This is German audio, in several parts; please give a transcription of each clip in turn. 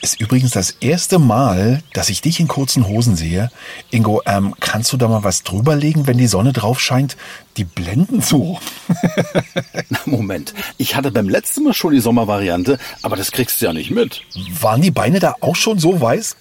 Ist übrigens das erste Mal, dass ich dich in kurzen Hosen sehe. Ingo, ähm, kannst du da mal was drüberlegen, wenn die Sonne drauf scheint? Die blenden so. Na, Moment. Ich hatte beim letzten Mal schon die Sommervariante, aber das kriegst du ja nicht mit. Waren die Beine da auch schon so weiß?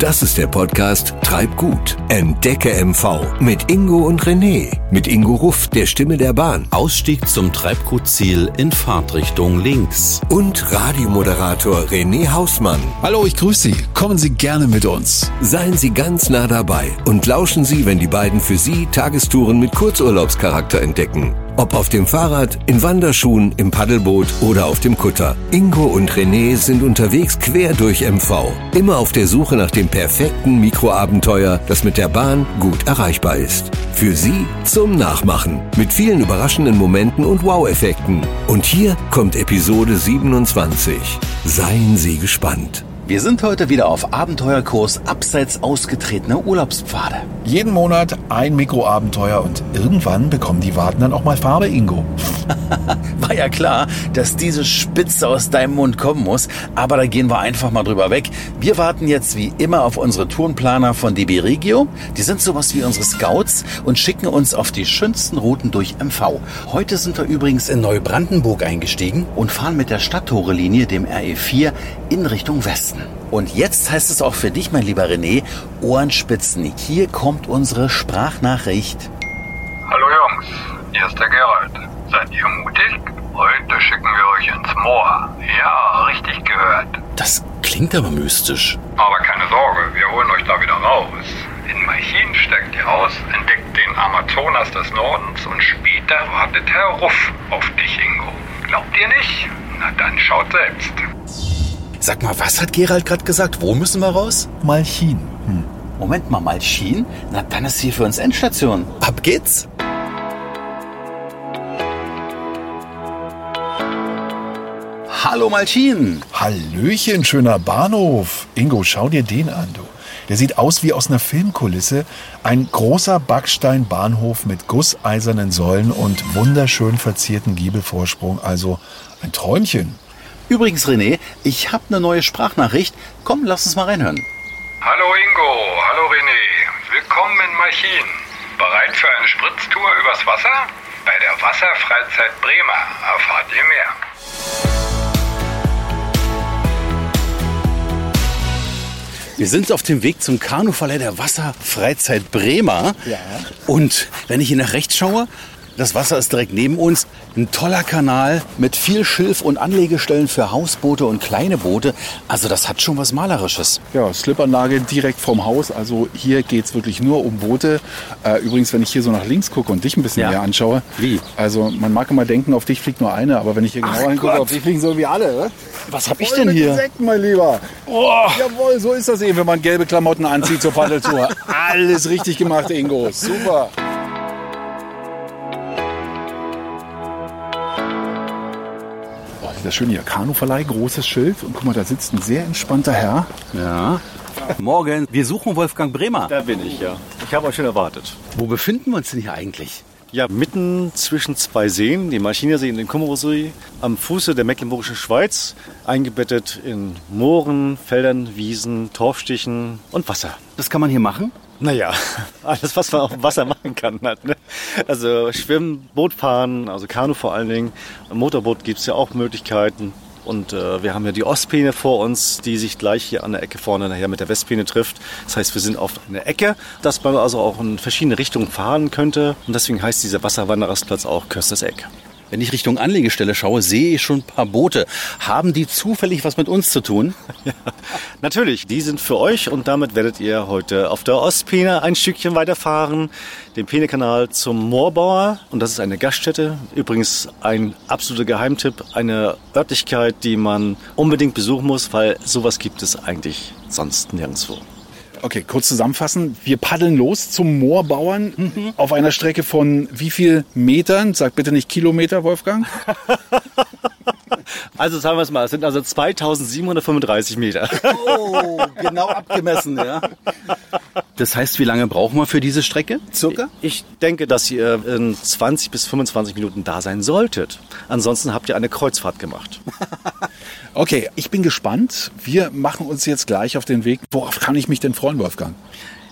Das ist der Podcast Treib gut. Entdecke MV mit Ingo und René. Mit Ingo Ruff, der Stimme der Bahn. Ausstieg zum Treibgutziel in Fahrtrichtung links. Und Radiomoderator René Hausmann. Hallo, ich grüße Sie. Kommen Sie gerne mit uns. Seien Sie ganz nah dabei und lauschen Sie, wenn die beiden für Sie Tagestouren mit Kurzurlaubscharakter entdecken. Ob auf dem Fahrrad, in Wanderschuhen, im Paddelboot oder auf dem Kutter. Ingo und René sind unterwegs quer durch MV. Immer auf der Suche nach dem perfekten Mikroabenteuer, das mit der Bahn gut erreichbar ist. Für Sie zum Nachmachen. Mit vielen überraschenden Momenten und Wow-Effekten. Und hier kommt Episode 27. Seien Sie gespannt. Wir sind heute wieder auf Abenteuerkurs abseits ausgetretener Urlaubspfade. Jeden Monat ein Mikroabenteuer und irgendwann bekommen die Warten dann auch mal Farbe, Ingo. War ja klar, dass diese Spitze aus deinem Mund kommen muss, aber da gehen wir einfach mal drüber weg. Wir warten jetzt wie immer auf unsere Tourenplaner von DB Regio. Die sind sowas wie unsere Scouts und schicken uns auf die schönsten Routen durch MV. Heute sind wir übrigens in Neubrandenburg eingestiegen und fahren mit der Stadttore-Linie, dem RE4, in Richtung Westen. Und jetzt heißt es auch für dich, mein lieber René, Ohrenspitzen. Hier kommt unsere Sprachnachricht. Hallo Jungs, hier ist der Gerald. Seid ihr mutig? Heute schicken wir euch ins Moor. Ja, richtig gehört. Das klingt aber mystisch. Aber keine Sorge, wir holen euch da wieder raus. In Malchin steigt ihr aus, entdeckt den Amazonas des Nordens und später wartet Herr Ruff auf dich, Ingo. Glaubt ihr nicht? Na dann schaut selbst. Sag mal, was hat Gerald gerade gesagt? Wo müssen wir raus? Malchin. Hm. Moment mal, Malchin? Na, dann ist hier für uns Endstation. Ab geht's! Hallo Malchin! Hallöchen, schöner Bahnhof. Ingo, schau dir den an, du. Der sieht aus wie aus einer Filmkulisse. Ein großer Backsteinbahnhof mit gusseisernen Säulen und wunderschön verzierten Giebelvorsprung. Also ein Träumchen. Übrigens, René, ich habe eine neue Sprachnachricht. Komm, lass uns mal reinhören. Hallo Ingo, hallo René. Willkommen in Malchin. Bereit für eine Spritztour übers Wasser? Bei der Wasserfreizeit Bremer erfahrt ihr mehr. Wir sind auf dem Weg zum Kanuverleih der Wasserfreizeit Bremer. Ja. Und wenn ich hier nach rechts schaue, das Wasser ist direkt neben uns. Ein toller Kanal mit viel Schilf und Anlegestellen für Hausboote und kleine Boote. Also das hat schon was Malerisches. Ja, Slipanlage direkt vom Haus. Also hier geht es wirklich nur um Boote. Äh, übrigens, wenn ich hier so nach links gucke und dich ein bisschen Ja. näher anschaue. Wie? Also man mag immer denken, auf dich fliegt nur eine, aber wenn ich hier genauer hingucke, auf dich fliegen so wie alle. ne? Was hab ich denn mit hier? Insekten, mein Lieber. Jawohl, so ist das eben, wenn man gelbe Klamotten anzieht zur Paddeltour. Alles richtig gemacht, Ingo. Super. Das schön hier. Kanuverleih, großes Schild. Und guck mal, da sitzt ein sehr entspannter Herr. Ja. Morgen, wir suchen Wolfgang Bremer. Da bin ich, ja. Ich habe euch schon erwartet. Wo befinden wir uns denn hier eigentlich? Ja, mitten zwischen zwei Seen, dem Malchinersee und dem Kummerossee, am Fuße der Mecklenburgischen Schweiz, eingebettet in Mooren, Feldern, Wiesen, Torfstichen und Wasser. Das kann man hier machen? Naja, alles, was man auf dem Wasser machen kann. Halt, ne? Also Schwimmen, Boot fahren, also Kanu vor allen Dingen. Motorboot gibt es ja auch Möglichkeiten. Und äh, wir haben ja die Ostpeene vor uns, die sich gleich hier an der Ecke vorne nachher mit der Westpeene trifft. Das heißt, wir sind auf einer Ecke, dass man also auch in verschiedene Richtungen fahren könnte. Und deswegen heißt dieser Wasserwanderrastplatz auch Kösters Eck. Wenn ich Richtung Anlegestelle schaue, sehe ich schon ein paar Boote. Haben die zufällig was mit uns zu tun? Natürlich, die sind für euch und damit werdet ihr heute auf der Ostpeene ein Stückchen weiterfahren, den Peenekanal zum Moorbauer und das ist eine Gaststätte, übrigens ein absoluter Geheimtipp, eine Örtlichkeit, die man unbedingt besuchen muss, weil sowas gibt es eigentlich sonst nirgendwo. Okay, kurz zusammenfassen. Wir paddeln los zum Moorbauern auf einer Strecke von wie viel Metern? Sag bitte nicht Kilometer, Wolfgang. Also sagen wir es mal, es sind also 2735 Meter. Oh, genau abgemessen, ja. Das heißt, wie lange brauchen wir für diese Strecke? Circa? Ich denke, dass ihr in 20 bis 25 Minuten da sein solltet. Ansonsten habt ihr eine Kreuzfahrt gemacht. Okay, ich bin gespannt. Wir machen uns jetzt gleich auf den Weg. Worauf kann ich mich denn freuen, Wolfgang?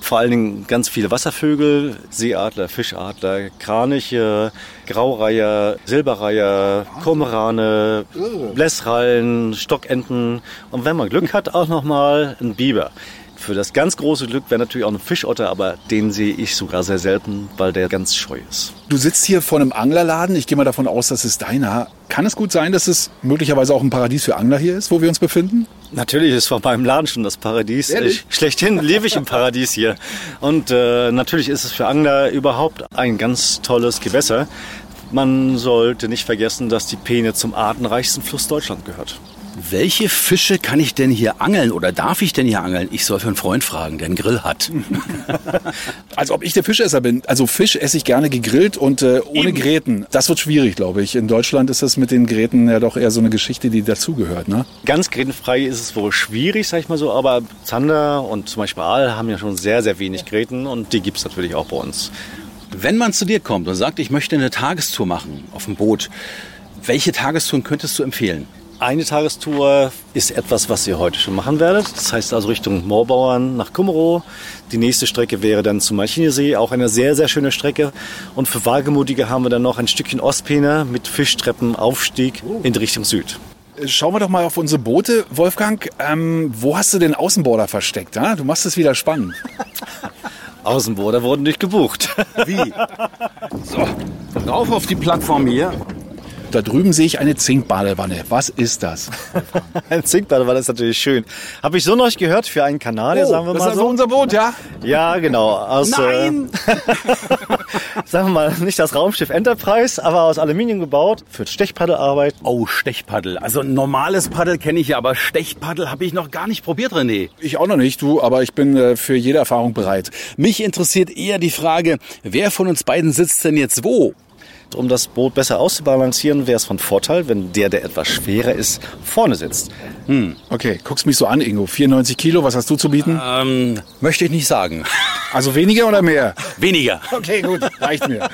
Vor allen Dingen ganz viele Wasservögel, Seeadler, Fischadler, Kraniche, Graureiher, Silberreiher, Kormorane, Blässrallen, Stockenten und wenn man Glück hat, auch nochmal ein Biber. Für das ganz große Glück wäre natürlich auch ein Fischotter, aber den sehe ich sogar sehr selten, weil der ganz scheu ist. Du sitzt hier vor einem Anglerladen. Ich gehe mal davon aus, das ist deiner. Kann es gut sein, dass es möglicherweise auch ein Paradies für Angler hier ist, wo wir uns befinden? Natürlich ist vor meinem Laden schon das Paradies. Ehrlich? Ich, schlechthin lebe ich im Paradies hier. Und äh, natürlich ist es für Angler überhaupt ein ganz tolles Gewässer. Man sollte nicht vergessen, dass die Peene zum artenreichsten Fluss Deutschland gehört. Welche Fische kann ich denn hier angeln oder darf ich denn hier angeln? Ich soll für einen Freund fragen, der einen Grill hat. Als ob ich der Fischesser bin. Also Fisch esse ich gerne gegrillt und äh, ohne Gräten. Das wird schwierig, glaube ich. In Deutschland ist das mit den Gräten ja doch eher so eine Geschichte, die dazugehört. Ne? Ganz grätenfrei ist es wohl schwierig, sag ich mal so, aber Zander und zum Beispiel Aal haben ja schon sehr, sehr wenig Gräten und die gibt's natürlich auch bei uns. Wenn man zu dir kommt und sagt, ich möchte eine Tagestour machen auf dem Boot, welche Tagestouren könntest du empfehlen? Eine Tagestour ist etwas, was ihr heute schon machen werdet. Das heißt also Richtung Moorbauern nach Kummerow. Die nächste Strecke wäre dann zum Malchinesee, auch eine sehr, sehr schöne Strecke. Und für Wagemutige haben wir dann noch ein Stückchen Ostpeene mit Fischtreppen, Aufstieg in Richtung Süd. Schauen wir doch mal auf unsere Boote. Wolfgang, ähm, wo hast du den Außenborder versteckt? Ha? Du machst es wieder spannend. Außenborder wurden nicht gebucht. Wie? So, rauf auf die Plattform hier. Da drüben sehe ich eine Zinkbadewanne. Was ist das? ein Zinkbadewanne ist natürlich schön. Habe ich so noch nicht gehört für einen Kanadier, sagen wir Oh, das mal ist so. also unser Boot, ja? Ja, genau. Aus, Nein! Äh, sagen wir mal, nicht das Raumschiff Enterprise, aber aus Aluminium gebaut für Stechpaddelarbeit. Oh, Stechpaddel. Also ein normales Paddel kenne ich ja, aber Stechpaddel habe ich noch gar nicht probiert, René. Ich auch noch nicht, du, aber ich bin äh, für jede Erfahrung bereit. Mich interessiert eher die Frage, wer von uns beiden sitzt denn jetzt wo? Um das Boot besser auszubalancieren, wäre es von Vorteil, wenn der, der etwas schwerer ist, vorne sitzt. Okay, guckst mich so an, Ingo. 94 Kilo, was hast du zu bieten? Ähm, möchte ich nicht sagen. Also weniger oder mehr? Weniger. Okay, gut, reicht mir.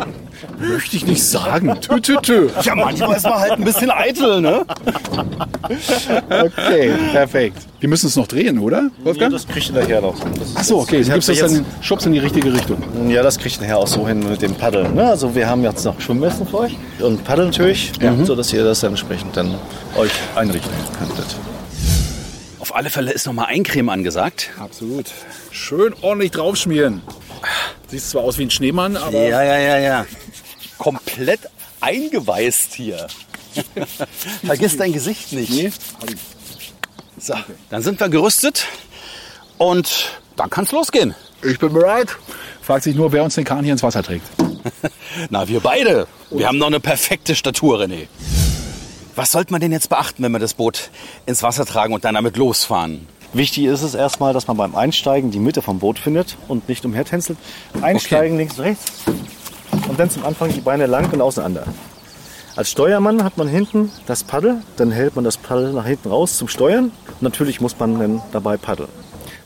Möchte ich nicht sagen. Tü, tü, tü. Ja, manchmal ist man halt ein bisschen eitel, ne? Okay, perfekt. Wir müssen es noch drehen, oder, Wolfgang? das kriegt ihr nachher noch. Das Ach so, okay, du gibst das dann Schubs in die richtige Richtung. Ja, das kriegt ihr nachher auch so hin mit dem Paddeln. Ne? Also wir haben jetzt noch Schwimmwesten für euch und Paddeln natürlich, so dass ihr das dann entsprechend dann euch einrichten könntet. Auf alle Fälle ist noch mal Eincreme angesagt. Absolut. Schön ordentlich draufschmieren. Siehst zwar aus wie ein Schneemann, aber Ja, ja, ja, ja. Komplett eingeweißt hier. Vergiss dein Gesicht nicht. Nee. So, dann sind wir gerüstet und dann kann's losgehen. ich bin bereit. Fragt sich nur, wer uns den Kahn hier ins Wasser trägt. Na, wir beide. Wir haben noch eine perfekte Statur, René. Was sollte man denn jetzt beachten, wenn wir das Boot ins Wasser tragen und dann damit losfahren? Wichtig ist es erstmal, dass man beim Einsteigen die Mitte vom Boot findet und nicht umhertänzelt. Einsteigen links und rechts und dann zum Anfang die Beine lang und auseinander. Als Steuermann hat man hinten das Paddel, dann hält man das Paddel nach hinten raus zum Steuern. Und natürlich muss man dann dabei paddeln.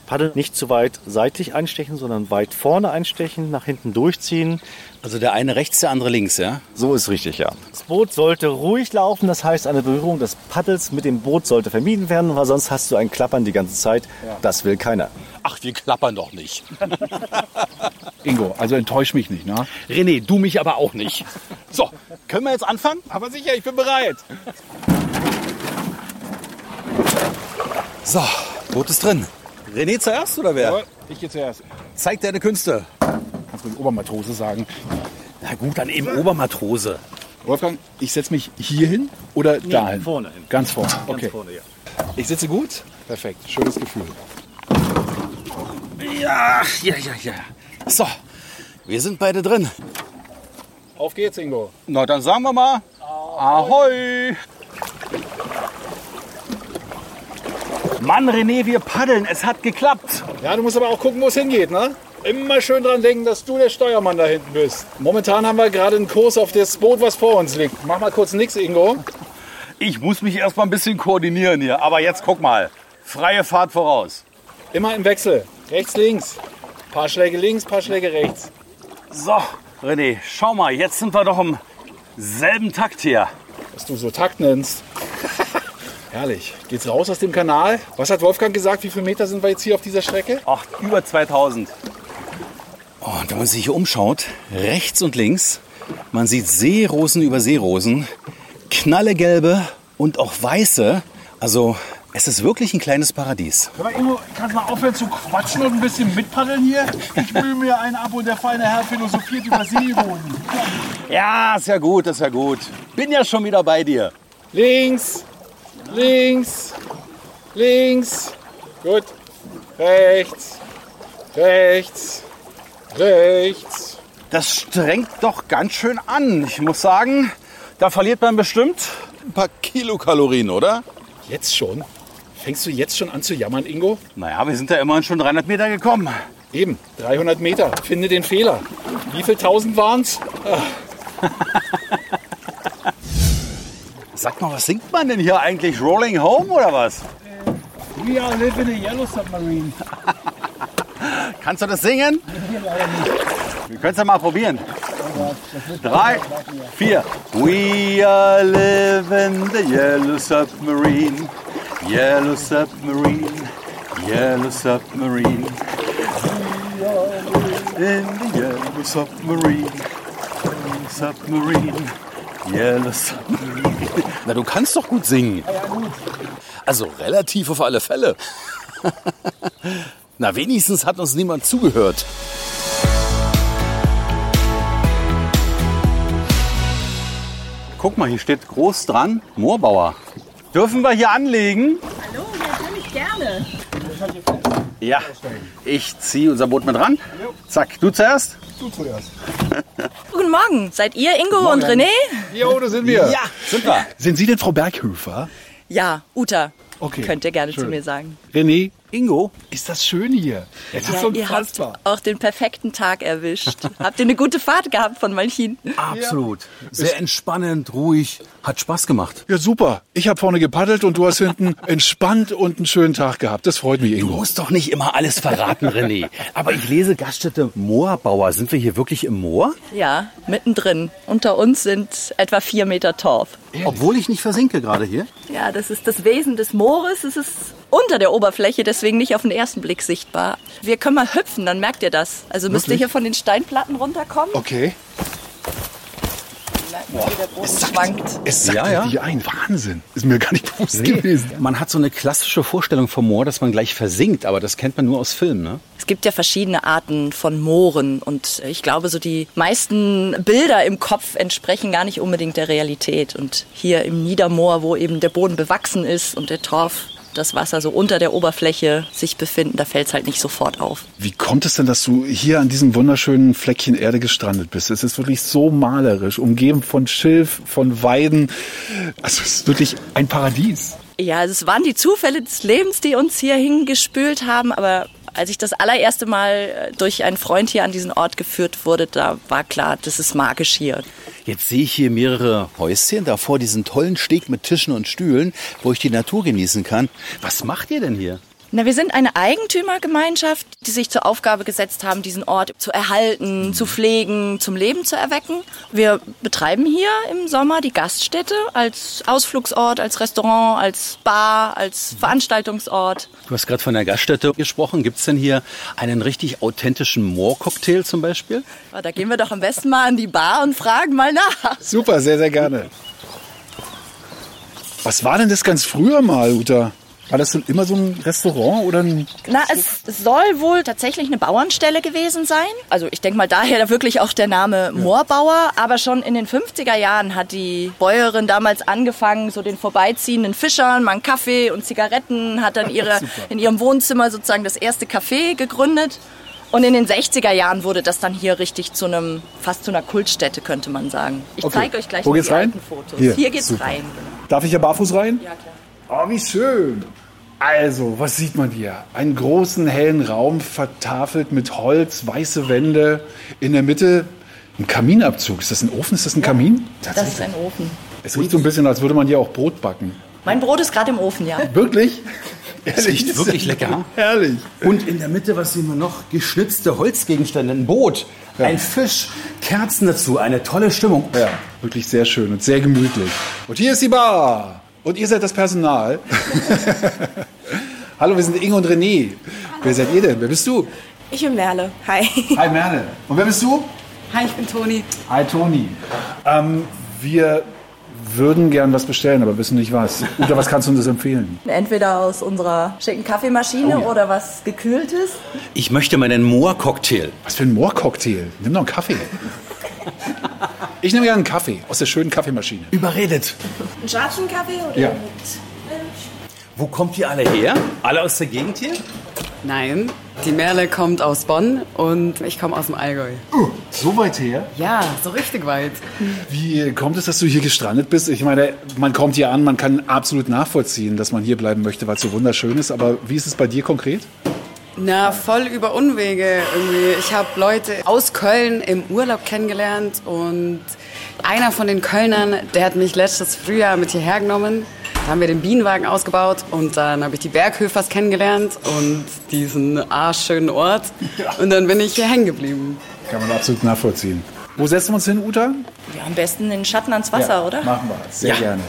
Paddel nicht zu weit seitlich einstechen, sondern weit vorne einstechen, nach hinten durchziehen. Also der eine rechts, der andere links, ja? So ist richtig, ja. Das Boot sollte ruhig laufen, das heißt, eine Berührung des Paddels mit dem Boot sollte vermieden werden, weil sonst hast du ein Klappern die ganze Zeit. Das will keiner. Ach, wir klappern doch nicht. Ingo, also enttäusch mich nicht, ne? René, du mich aber auch nicht. So, können wir jetzt anfangen? Aber sicher, ich bin bereit. So, Boot ist drin. René zuerst oder wer? Ich gehe zuerst. Zeig deine Künste. Kannst du Obermatrose sagen. Na gut, dann eben Obermatrose. Wolfgang, ich setze mich hier hin oder dahin? vorne hin. Ganz vorne. Okay. Ganz vorne, ja. Ich sitze gut? Perfekt. Schönes Gefühl. Ja, ja, ja, ja. So, wir sind beide drin. Auf geht's, Ingo. Na, dann sagen wir mal Ahoi. Mann, René, wir paddeln. Es hat geklappt. Ja, du musst aber auch gucken, wo es hingeht, ne? Immer schön dran denken, dass du der Steuermann da hinten bist. Momentan haben wir gerade einen Kurs auf das Boot, was vor uns liegt. Mach mal kurz nix, Ingo. Ich muss mich erst mal ein bisschen koordinieren hier. Aber jetzt guck mal. Freie Fahrt voraus. Immer im Wechsel. Rechts, links. Paar Schläge links, paar Schläge rechts. So, René, schau mal, jetzt sind wir doch im selben Takt hier. Was du so Takt nennst. Herrlich. Geht's raus aus dem Kanal? Was hat Wolfgang gesagt? Wie viele Meter sind wir jetzt hier auf dieser Strecke? Ach, über 2000. Oh, und wenn man sich hier umschaut, rechts und links, man sieht Seerosen über Seerosen, knallegelbe und auch weiße. Also, es ist wirklich ein kleines Paradies. Hör mal, Ingo, kannst du mal aufhören zu quatschen und ein bisschen mitpaddeln hier? Ich mühe mir einen ab und der feine Herr philosophiert über Seerosen. Ja, ist ja gut, ist ja gut. Bin ja schon wieder bei dir. Links, links, links. Gut. Rechts, rechts, rechts. Das strengt doch ganz schön an. Ich muss sagen, da verliert man bestimmt ein paar Kilokalorien, oder? Jetzt schon? Fängst du jetzt schon an zu jammern, Ingo? Naja, wir sind ja immerhin schon 300 Meter gekommen. Eben, 300 Meter. Finde den Fehler. Wie viel tausend waren's? Sag mal, was singt man denn hier eigentlich? Rolling Home oder was? We are living in a yellow submarine. Kannst du das singen? Wir können es ja mal probieren. Drei, vier. We are living the yellow submarine. Yellow submarine. Yellow submarine. In the yellow submarine. Submarine. Yellow submarine. Na, du kannst doch gut singen. Also relativ auf alle Fälle. Na, wenigstens hat uns niemand zugehört. Guck mal, hier steht groß dran, Moorbauer. Dürfen wir hier anlegen? Hallo, natürlich gerne. Ja. Ich ziehe unser Boot mit ran. Zack, du zuerst? Guten Morgen. Seid ihr Ingo und René? Jo, da sind wir. Ja, sind wir. Sind Sie denn Frau Berghöfer? Ja, Uta. Okay, Könnt ihr gerne zu schön. mir sagen. René, Ingo, ist das schön hier. Es ist Ja, ihr habt unfassbar. auch den perfekten Tag erwischt. habt ihr eine gute Fahrt gehabt von Malchin? absolut. Sehr entspannend, ruhig, hat Spaß gemacht. Ja, super. Ich habe vorne gepaddelt und du hast hinten entspannt und einen schönen Tag gehabt. Das freut mich, Du Ingo. musst doch nicht immer alles verraten, René. Aber ich lese Gaststätte Moorbauer. Sind wir hier wirklich im Moor? Ja, mittendrin. Unter uns sind etwa vier Meter Torf. Obwohl ich nicht versinke gerade hier. Ja, das ist das Wesen des Moores. Es ist unter der Oberfläche, deswegen nicht auf den ersten Blick sichtbar. Wir können mal hüpfen, dann merkt ihr das. Also müsst ihr Wirklich? hier von den Steinplatten runterkommen. Okay. Ihr, wie der Boden schwankt. Es sackt Ja, ja. richtig ein. Wahnsinn. Ist mir gar nicht bewusst gewesen. Man hat so eine klassische Vorstellung vom Moor, dass man gleich versinkt, aber das kennt man nur aus Filmen, ne? Es gibt ja verschiedene Arten von Mooren und ich glaube, so die meisten Bilder im Kopf entsprechen gar nicht unbedingt der Realität. Und hier im Niedermoor, wo eben der Boden bewachsen ist und der Torf, das Wasser so unter der Oberfläche sich befinden, da fällt es halt nicht sofort auf. Wie kommt es denn, dass du hier an diesem wunderschönen Fleckchen Erde gestrandet bist? Es ist wirklich so malerisch, umgeben von Schilf, von Weiden. Also es ist wirklich ein Paradies. Ja, also es waren die Zufälle des Lebens, die uns hier hingespült haben, aber als ich das allererste Mal äh, durch einen Freund hier an diesen Ort geführt wurde, da war klar, das ist magisch hier. Jetzt sehe ich hier mehrere Häuschen, davor diesen tollen Steg mit Tischen und Stühlen, wo ich die Natur genießen kann. Was macht ihr denn hier? Na, wir sind eine Eigentümergemeinschaft, die sich zur Aufgabe gesetzt haben, diesen Ort zu erhalten, zu pflegen, zum Leben zu erwecken. Wir betreiben hier im Sommer die Gaststätte als Ausflugsort, als Restaurant, als Bar, als Veranstaltungsort. Du hast gerade von der Gaststätte gesprochen. Gibt es denn hier einen richtig authentischen Moorcocktail zum Beispiel? Ah, Da gehen wir doch am besten mal an die Bar und fragen mal nach. Super, sehr, sehr gerne. Was war denn das ganz früher mal, Uta? War das denn immer so ein Restaurant oder ein... Na, es soll wohl tatsächlich eine Bauernstelle gewesen sein. Also ich denke mal daher wirklich auch der Name Moorbauer. Aber schon in den 50er Jahren hat die Bäuerin damals angefangen, so den vorbeiziehenden Fischern mal einen Kaffee und Zigaretten, hat dann ihre, in ihrem Wohnzimmer sozusagen das erste Café gegründet. Und in den 60er Jahren wurde das dann hier richtig zu einem, fast zu einer Kultstätte, könnte man sagen. Ich Okay. zeige euch gleich Wo noch geht's die rein? alten Fotos. Hier, Hier, geht's super. rein. Darf ich ja barfuß rein? Ja, klar. Oh, wie schön. Also, was sieht man hier? Einen großen, hellen Raum, vertafelt mit Holz, weiße Wände. In der Mitte ein Kaminabzug. Ist das ein Ofen? Ist das ein Kamin? Das ist ein Ofen. Es riecht so ein bisschen, als würde man hier auch Brot backen. Mein Brot ist gerade im Ofen, ja. Wirklich? Es riecht wirklich lecker. Herrlich. Und in der Mitte, was sehen wir noch? Geschnitzte Holzgegenstände, ein Boot, ein Fisch, Kerzen dazu, eine tolle Stimmung. Ja, wirklich sehr schön und sehr gemütlich. Und hier ist die Bar. Und ihr seid das Personal. Hallo, wir sind Inge und René. Wer seid ihr denn? Wer bist du? Ich bin Merle. Hi. Hi Merle. Und wer bist du? Hi, ich bin Toni. Hi Toni. Ähm, wir würden gern was bestellen, aber wissen nicht was. Oder was kannst du uns empfehlen? Entweder aus unserer schicken Kaffeemaschine Oh ja. oder was gekühltes. Ich möchte meinen Moor-Cocktail. Was für ein Moorcocktail? Nimm doch einen Kaffee. Ich nehme gerne einen Kaffee aus der schönen Kaffeemaschine. Überredet. Einen schwarzen Kaffee oder Ja. mit Wo kommt ihr alle her? Alle aus der Gegend hier? Nein, die Merle kommt aus Bonn und ich komme aus dem Allgäu. So weit her? Ja, so richtig weit. Wie kommt es, dass du hier gestrandet bist? Ich meine, man kommt hier an, man kann absolut nachvollziehen, dass man hier bleiben möchte, weil es so wunderschön ist. Aber wie ist es bei dir konkret? Na, voll über Unwege irgendwie. Ich habe Leute aus Köln im Urlaub kennengelernt und einer von den Kölnern, der hat mich letztes Frühjahr mit hierher genommen. Da haben wir den Bienenwagen ausgebaut und dann habe ich die Berghöfers kennengelernt und diesen arschschönen Ort. Und dann bin ich hier hängen geblieben. Kann man absolut nachvollziehen. Wo setzen wir uns hin, Uta? Ja, am besten in den Schatten ans Wasser, oder? Machen wir. Sehr Ja. gerne.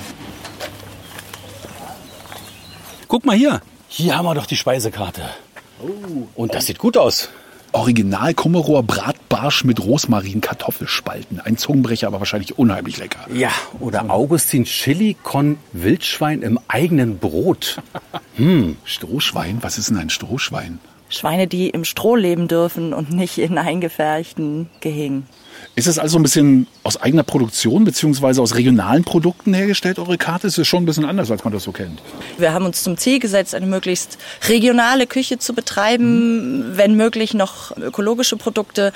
Guck mal hier. Hier haben wir doch die Speisekarte. Und das sieht gut aus. Original Kummerower Bratbarsch mit Rosmarin Kartoffelspalten. Ein Zungenbrecher, aber wahrscheinlich unheimlich lecker. Ja, oder Augustin Chili con Wildschwein im eigenen Brot. Strohschwein? Was ist denn ein Strohschwein? Schweine, die im Stroh leben dürfen und nicht in eingefärchten Gehegen. Ist das also ein bisschen aus eigener Produktion beziehungsweise aus regionalen Produkten hergestellt, eure Karte? Ist es schon ein bisschen anders, als man das so kennt. Wir haben uns zum Ziel gesetzt, eine möglichst regionale Küche zu betreiben, wenn möglich noch ökologische Produkte,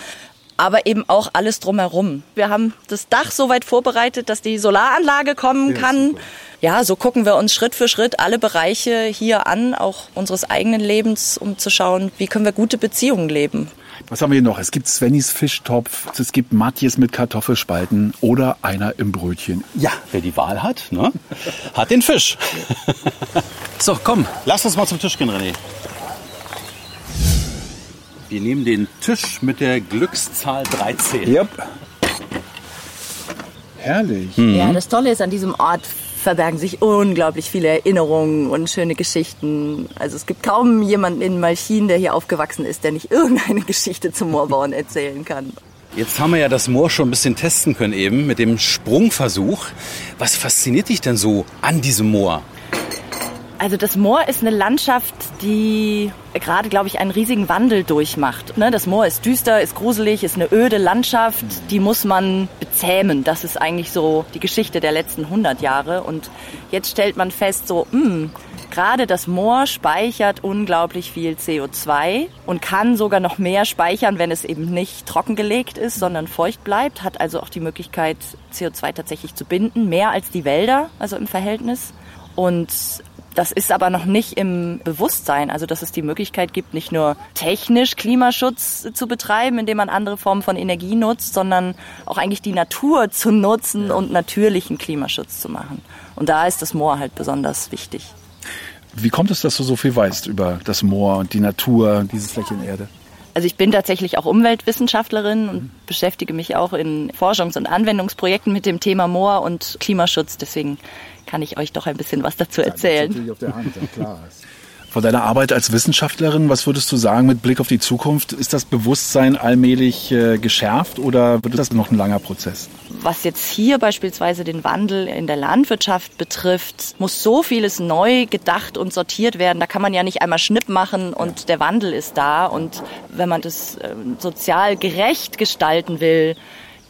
aber eben auch alles drumherum. Wir haben das Dach so weit vorbereitet, dass die Solaranlage kommen kann. Ja, so gucken wir uns Schritt für Schritt alle Bereiche hier an, auch unseres eigenen Lebens, um zu schauen, wie können wir gute Beziehungen leben. Was haben wir hier noch? Es gibt Svennys Fischtopf, es gibt Matjes mit Kartoffelspalten oder einer im Brötchen. Ja, wer die Wahl hat, ne, hat den Fisch. so, komm, lass uns mal zum Tisch gehen, René. Wir nehmen den Tisch mit der Glückszahl 13. Yep. Herrlich. Ja, das Tolle ist, an diesem Ort verbergen sich unglaublich viele Erinnerungen und schöne Geschichten. Also es gibt kaum jemanden in Malchin, der hier aufgewachsen ist, der nicht irgendeine Geschichte zum Moorbauern erzählen kann. Jetzt haben wir ja das Moor schon ein bisschen testen können eben mit dem Sprungversuch. Was fasziniert dich denn so an diesem Moor? Also das Moor ist eine Landschaft, die gerade, glaube ich, einen riesigen Wandel durchmacht. Ne, Das Moor ist düster, ist gruselig, ist eine öde Landschaft, die muss man bezähmen. Das ist eigentlich so die Geschichte der letzten 100 Jahre. Und jetzt stellt man fest, so, hm, gerade das Moor speichert unglaublich viel CO2 und kann sogar noch mehr speichern, wenn es eben nicht trockengelegt ist, sondern feucht bleibt. Hat also auch die Möglichkeit, CO2 tatsächlich zu binden, mehr als die Wälder, also im Verhältnis. Und das ist aber noch nicht im Bewusstsein, also dass es die Möglichkeit gibt, nicht nur technisch Klimaschutz zu betreiben, indem man andere Formen von Energie nutzt, sondern auch eigentlich die Natur zu nutzen und natürlichen Klimaschutz zu machen. Und da ist das Moor halt besonders wichtig. Wie kommt es, dass du so viel weißt über das Moor und die Natur, dieses Flächen Erde? Also ich bin tatsächlich auch Umweltwissenschaftlerin und beschäftige mich auch in Forschungs- und Anwendungsprojekten mit dem Thema Moor und Klimaschutz. Deswegen kann ich euch doch ein bisschen was dazu erzählen. auf der Hand, ja klar. Von deiner Arbeit als Wissenschaftlerin, was würdest du sagen mit Blick auf die Zukunft? Ist das Bewusstsein allmählich äh, geschärft oder wird das noch ein langer Prozess? Was jetzt hier beispielsweise den Wandel in der Landwirtschaft betrifft, muss so vieles neu gedacht und sortiert werden. Da kann man ja nicht einmal Schnipp machen und der Wandel ist da. Und wenn man das ähm, sozial gerecht gestalten will,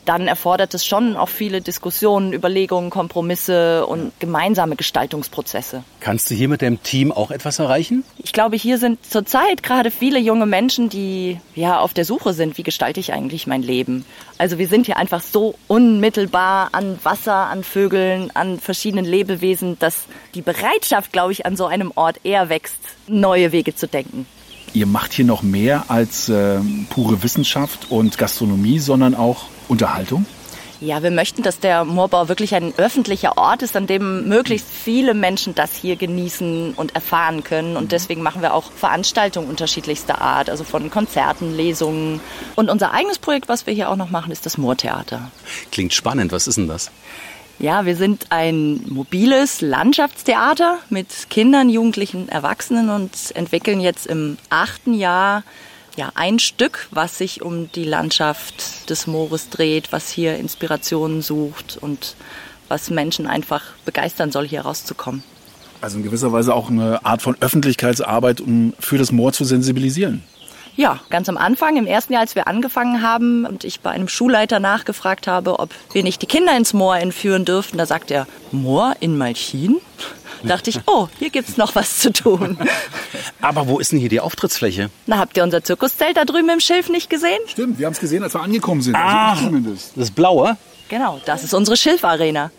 dann erfordert es schon auch viele Diskussionen, Überlegungen, Kompromisse und gemeinsame Gestaltungsprozesse. Kannst du hier mit deinem Team auch etwas erreichen? Ich glaube, hier sind zurzeit gerade viele junge Menschen, die ja auf der Suche sind, wie gestalte ich eigentlich mein Leben. Also wir sind hier einfach so unmittelbar an Wasser, an Vögeln, an verschiedenen Lebewesen, dass die Bereitschaft, glaube ich, an so einem Ort eher wächst, neue Wege zu denken. Ihr macht hier noch mehr als äh, pure Wissenschaft und Gastronomie, sondern auch Unterhaltung? Ja, wir möchten, dass der Moorbau wirklich ein öffentlicher Ort ist, an dem möglichst viele Menschen das hier genießen und erfahren können. Und deswegen machen wir auch Veranstaltungen unterschiedlichster Art, also von Konzerten, Lesungen. Und unser eigenes Projekt, was wir hier auch noch machen, ist das Moortheater. Klingt spannend. Was ist denn das? Ja, wir sind ein mobiles Landschaftstheater mit Kindern, Jugendlichen, Erwachsenen und entwickeln jetzt im achten Jahr ja, ein Stück, was sich um die Landschaft des Moores dreht, was hier Inspirationen sucht und was Menschen einfach begeistern soll, hier rauszukommen. Also in gewisser Weise auch eine Art von Öffentlichkeitsarbeit, um für das Moor zu sensibilisieren. Ja, ganz am Anfang, im ersten Jahr, als wir angefangen haben und ich bei einem Schulleiter nachgefragt habe, ob wir nicht die Kinder ins Moor entführen dürften, da sagt er, Moor in Malchin? dachte ich, oh, hier gibt's noch was zu tun. Aber wo ist denn hier die Auftrittsfläche? Na, habt ihr unser Zirkuszelt da drüben im Schilf nicht gesehen? Stimmt, wir haben es gesehen, als wir angekommen sind. Also Ah, zumindest. das Blaue? Genau, das ist unsere Schilfarena.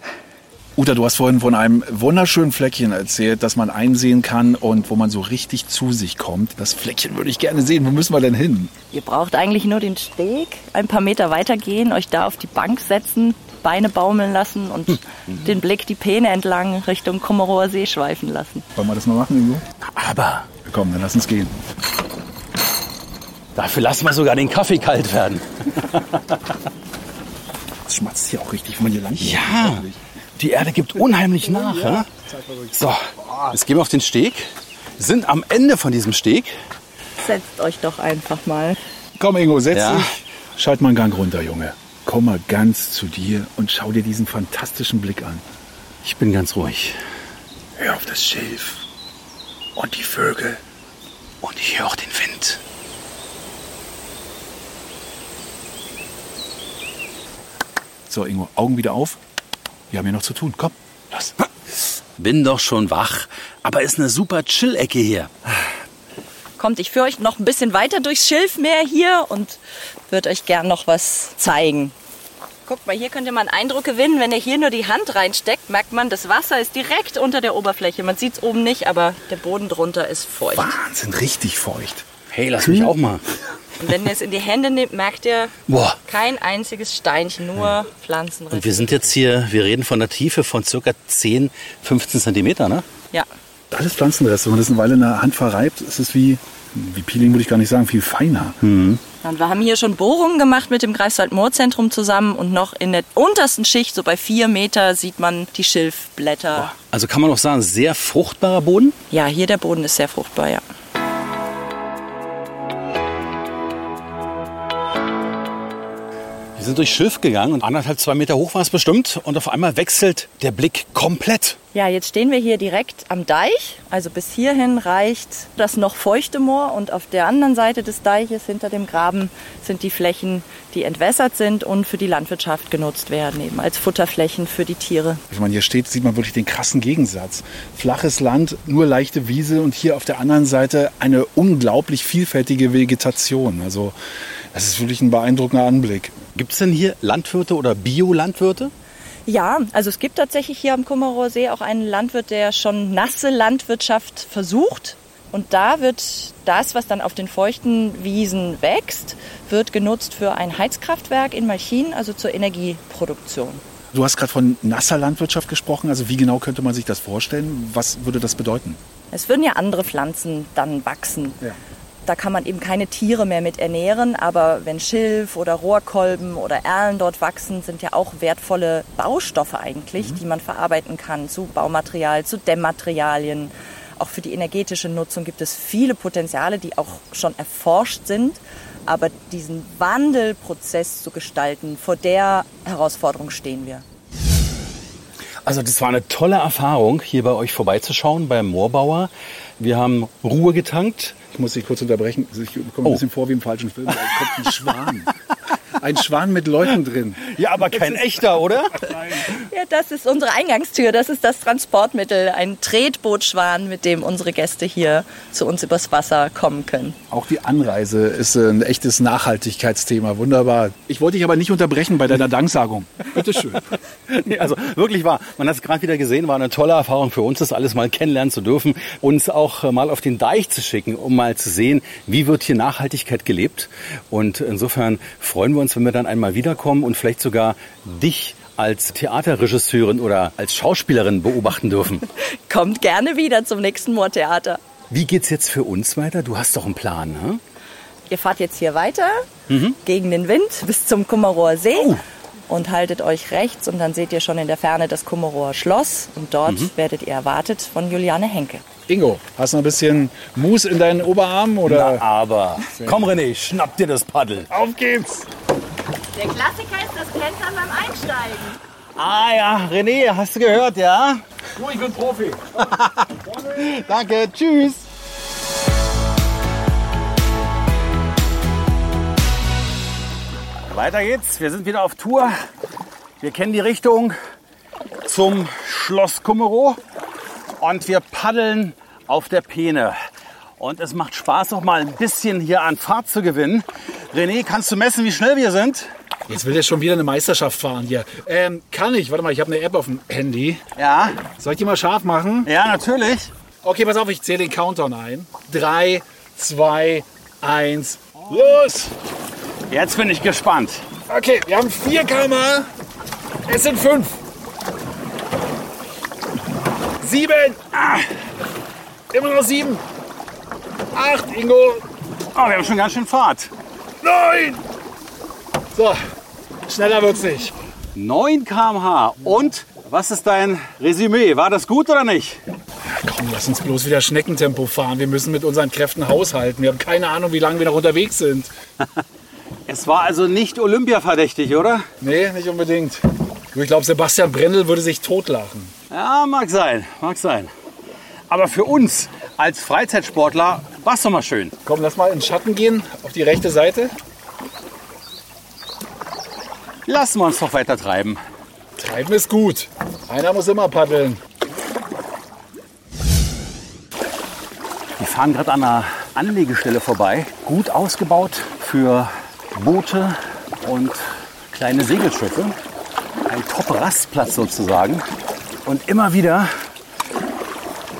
Uta, du hast vorhin von einem wunderschönen Fleckchen erzählt, das man einsehen kann und wo man so richtig zu sich kommt. Das Fleckchen würde ich gerne sehen. Wo müssen wir denn hin? Ihr braucht eigentlich nur den Steg, ein paar Meter weitergehen, euch da auf die Bank setzen, Beine baumeln lassen und den Blick die Peene entlang Richtung Kummerower See schweifen lassen. Wollen wir das mal machen, Ingo? Aber Komm, dann lass uns gehen. dafür lassen wir sogar den Kaffee kalt werden. Das schmatzt hier auch richtig, wenn man hier lang geht. Ja, die Erde gibt unheimlich nach. Ja? So, jetzt gehen wir auf den Steg, sind am Ende von diesem Steg. Setzt euch doch einfach mal. Komm, Ingo, setz Ja. dich. Schalt mal einen Gang runter, Junge. Komm mal ganz zu dir und schau dir diesen fantastischen Blick an. Ich bin ganz ruhig. Hör auf das Schilf und die Vögel. Und ich höre auch den Wind. So, Ingo, Augen wieder auf. Wir haben hier noch zu tun. Komm, los. Bin doch schon wach. Aber ist eine super Chill-Ecke hier. Kommt, ich führe euch noch ein bisschen weiter durchs Schilfmeer hier und würde euch gern noch was zeigen. Guckt mal, hier könnt ihr mal einen Eindruck gewinnen. Wenn ihr hier nur die Hand reinsteckt, merkt man, das Wasser ist direkt unter der Oberfläche. Man sieht es oben nicht, aber der Boden drunter ist feucht. Wahnsinn, richtig feucht. Hey, lass mich auch mal. Und wenn ihr es in die Hände nehmt, merkt ihr Boah. kein einziges Steinchen, nur Pflanzenreste. Und wir sind jetzt hier, wir reden von einer Tiefe von circa 10, 15 Zentimeter, ne? Ja, Alles Pflanzenreste. Wenn man das eine Weile in der Hand verreibt, ist es wie, wie Peeling würde ich gar nicht sagen, viel feiner. Hm. Und wir haben hier schon Bohrungen gemacht mit dem Greifswald-Moorzentrum zusammen und noch in der untersten Schicht, so bei vier Meter, sieht man die Schilfblätter. Also kann man auch sagen, sehr fruchtbarer Boden. Ja, hier der Boden ist sehr fruchtbar, ja. Wir sind durch Schilf gegangen und anderthalb, zwei Meter hoch war es bestimmt. Und auf einmal wechselt der Blick komplett. Ja, jetzt stehen wir hier direkt am Deich. Also bis hierhin reicht das noch feuchte Moor und auf der anderen Seite des Deiches hinter dem Graben sind die Flächen, die entwässert sind und für die Landwirtschaft genutzt werden, eben als Futterflächen für die Tiere. Wenn man hier steht, sieht man wirklich den krassen Gegensatz. Flaches Land, nur leichte Wiese und hier auf der anderen Seite eine unglaublich vielfältige Vegetation. Also das ist wirklich ein beeindruckender Anblick. Gibt es denn hier Landwirte oder Biolandwirte? Ja, also es gibt tatsächlich hier am Kummerower See auch einen Landwirt, der schon nasse Landwirtschaft versucht. Und da wird das, was dann auf den feuchten Wiesen wächst, wird genutzt für ein Heizkraftwerk in Malchin, also zur Energieproduktion. Du hast gerade von nasser Landwirtschaft gesprochen. Also wie genau könnte man sich das vorstellen? Was würde das bedeuten? Es würden ja andere Pflanzen dann wachsen. Ja. Da kann man eben keine Tiere mehr mit ernähren, aber wenn Schilf oder Rohrkolben oder Erlen dort wachsen, sind ja auch wertvolle Baustoffe eigentlich, die man verarbeiten kann zu Baumaterial, zu Dämmmaterialien. Auch für die energetische Nutzung gibt es viele Potenziale, die auch schon erforscht sind. Aber diesen Wandelprozess zu gestalten, vor der Herausforderung stehen wir. Also das war eine tolle Erfahrung, hier bei euch vorbeizuschauen, beim Moorbauer. Wir haben Ruhe getankt. Ich muss dich kurz unterbrechen. Ich komme ein Oh. bisschen vor wie im falschen Film. Da kommt ein Schwan. Ein Schwan mit Leuten drin. Ja, aber kein echter, oder? Ja, das ist unsere Eingangstür. Das ist das Transportmittel. Ein Tretbootschwan, mit dem unsere Gäste hier zu uns übers Wasser kommen können. Auch die Anreise ist ein echtes Nachhaltigkeitsthema. Wunderbar. Ich wollte dich aber nicht unterbrechen bei deiner Danksagung. Bitte schön. Nee, also wirklich war, man hat es gerade wieder gesehen, war eine tolle Erfahrung für uns, das alles mal kennenlernen zu dürfen, uns auch äh, mal auf den Deich zu schicken, um mal zu sehen, wie wird hier Nachhaltigkeit gelebt. Und insofern freuen wir uns, wenn wir dann einmal wiederkommen und vielleicht sogar dich als Theaterregisseurin oder als Schauspielerin beobachten dürfen. Kommt gerne wieder zum nächsten Moortheater. Wie geht's jetzt für uns weiter? Du hast doch einen Plan, ne? Ihr fahrt jetzt hier weiter gegen den Wind bis zum Kummerower See und haltet euch rechts und dann seht ihr schon in der Ferne das Kummerower Schloss und dort werdet ihr erwartet von Juliane Henke. Ingo, hast du noch ein bisschen Mus in deinen Oberarmen? Oder? Na, aber. Komm René, schnapp dir das Paddel. Auf geht's! Der Klassiker ist das Kentern beim Einsteigen. Ah ja, René, hast du gehört, ja? Du, ich bin Profi. Danke, tschüss. Weiter geht's. Wir sind wieder auf Tour. Wir kennen die Richtung zum Schloss Kummerow und wir paddeln auf der Peene. Und es macht Spaß, auch mal ein bisschen hier an Fahrt zu gewinnen. René, kannst du messen, wie schnell wir sind? Jetzt will er schon wieder eine Meisterschaft fahren hier. Ähm, kann ich. Warte mal, ich habe eine App auf dem Handy. Ja, Soll ich die mal scharf machen? ja, natürlich. Okay, pass auf, ich zähle den Countdown ein. Drei, zwei, eins, los! Jetzt bin ich gespannt. Okay, wir haben 4 km. Es sind 5. 7. Ah, immer noch 7. 8, Ingo. Oh, wir haben schon ganz schön Fahrt. 9. So, schneller wird's nicht. 9 km/h. Und was ist dein Resümee? War das gut oder nicht? Komm, lass uns bloß wieder Schneckentempo fahren. Wir müssen mit unseren Kräften haushalten. Wir haben keine Ahnung, wie lange wir noch unterwegs sind. Es war also nicht Olympia-verdächtig, oder? Nee, nicht unbedingt. Ich glaube, Sebastian Brendel würde sich totlachen. Ja, mag sein, mag sein. Aber für uns als Freizeitsportler war es doch mal schön. Komm, lass mal in den Schatten gehen, auf die rechte Seite. Lassen wir uns doch weiter treiben. Treiben ist gut. Einer muss immer paddeln. Wir fahren gerade an einer Anlegestelle vorbei. Gut ausgebaut für Boote und kleine Segelschiffe. Ein Top-Rastplatz sozusagen. Und immer wieder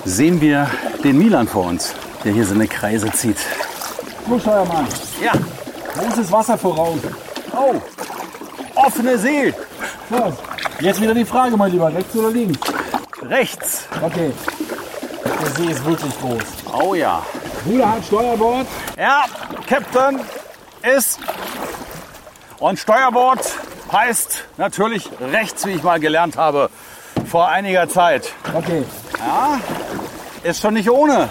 sehen wir den Milan vor uns, der hier seine Kreise zieht. Du Steuermann, Ja, großes Wasser voraus. oh, offene See. So, jetzt wieder die Frage, mein Lieber, rechts oder links? Rechts. Okay, der See ist wirklich groß. Oh ja. Ruder hat Steuerbord. Ja, Captain ist. Und Steuerbord heißt natürlich rechts, wie ich mal gelernt habe vor einiger Zeit. Okay, Ist schon nicht ohne.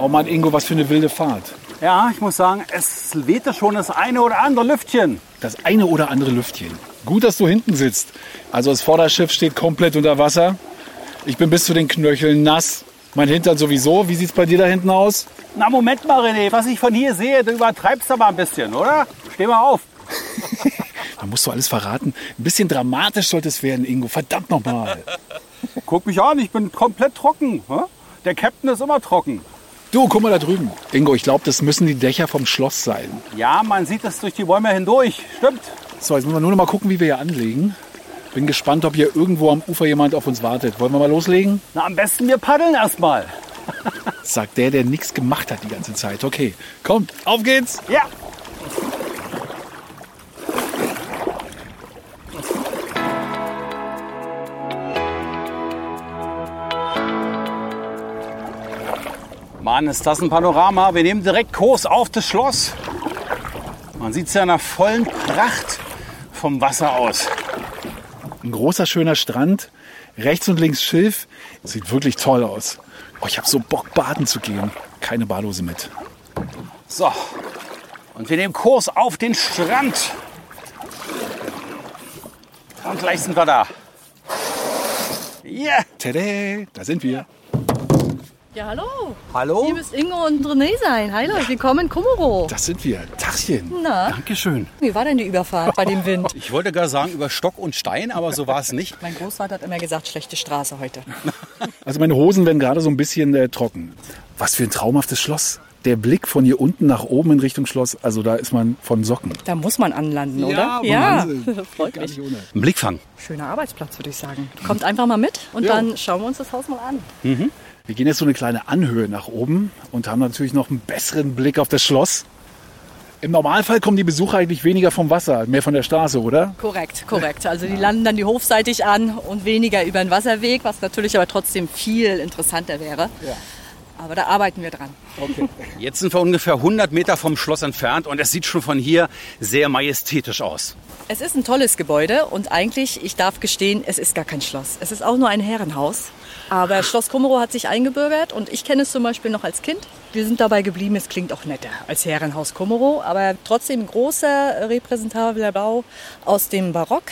oh Mann, Ingo, was für eine wilde Fahrt. Ja, ich muss sagen, es wehte schon das eine oder andere Lüftchen. Das eine oder andere Lüftchen. Gut, dass du hinten sitzt. Also das Vorderschiff steht komplett unter Wasser. Ich bin bis zu den Knöcheln nass. Mein Hintern sowieso. Wie sieht's bei dir da hinten aus? Na, Moment mal, René, was ich von hier sehe, du übertreibst aber ein bisschen, oder? Steh mal auf. Da musst du alles verraten. Ein bisschen dramatisch sollte es werden, Ingo. Verdammt nochmal. Guck mich an, ich bin komplett trocken. Der Captain ist immer trocken. Du, guck mal da drüben. Ingo, ich glaube, das müssen die Dächer vom Schloss sein. Ja, man sieht es durch die Bäume hindurch. Stimmt. So, jetzt müssen wir nur noch mal gucken, wie wir hier anlegen. Bin gespannt, ob hier irgendwo am Ufer jemand auf uns wartet. Wollen wir mal loslegen? Na, am besten wir paddeln erstmal. Sagt der, der nichts gemacht hat die ganze Zeit. Okay, komm, auf geht's. Ja. Mann, ist das ein Panorama. Wir nehmen direkt Kurs auf das Schloss. Man sieht es ja in der vollen Pracht vom Wasser aus. Ein großer, schöner Strand. Rechts und links Schilf. Sieht wirklich toll aus. Oh, ich habe so Bock, baden zu gehen. Keine Badhose mit. So, und wir nehmen Kurs auf den Strand. Und gleich sind wir da. Yeah. Tada, da sind wir. Ja, hallo. Hallo? Hier müsst Ingo und René sein. Hallo, willkommen in Kummerow. Das sind wir. Tachchen. Na, Dankeschön. wie war denn die Überfahrt bei dem Wind? Ich wollte gar sagen über Stock und Stein, aber so war es nicht. Mein Großvater hat immer gesagt, schlechte Straße heute. Also meine Hosen werden gerade so ein bisschen äh, trocken. Was für ein traumhaftes Schloss. Der Blick von hier unten nach oben in Richtung Schloss, also da ist man von Socken. Da muss man anlanden, oder? Wahnsinn. freut Gar mich. nicht ohne. Ein Blickfang. Schöner Arbeitsplatz, würde ich sagen. Kommt einfach mal mit und Ja. dann schauen wir uns das Haus mal an. Wir gehen jetzt so eine kleine Anhöhe nach oben und haben natürlich noch einen besseren Blick auf das Schloss. Im Normalfall kommen die Besucher eigentlich weniger vom Wasser, mehr von der Straße, oder? Korrekt, korrekt. Also die landen dann die hofseitig an und weniger über den Wasserweg, was natürlich aber trotzdem viel interessanter wäre. Aber da arbeiten wir dran. Jetzt sind wir ungefähr 100 Meter vom Schloss entfernt und es sieht schon von hier sehr majestätisch aus. Es ist ein tolles Gebäude und eigentlich, ich darf gestehen, es ist gar kein Schloss. Es ist auch nur ein Herrenhaus. Aber Schloss Kummerow hat sich eingebürgert und ich kenne es zum Beispiel noch als Kind. Wir sind dabei geblieben, es klingt auch netter als Herrenhaus Kummerow, aber trotzdem großer repräsentabler Bau aus dem Barock.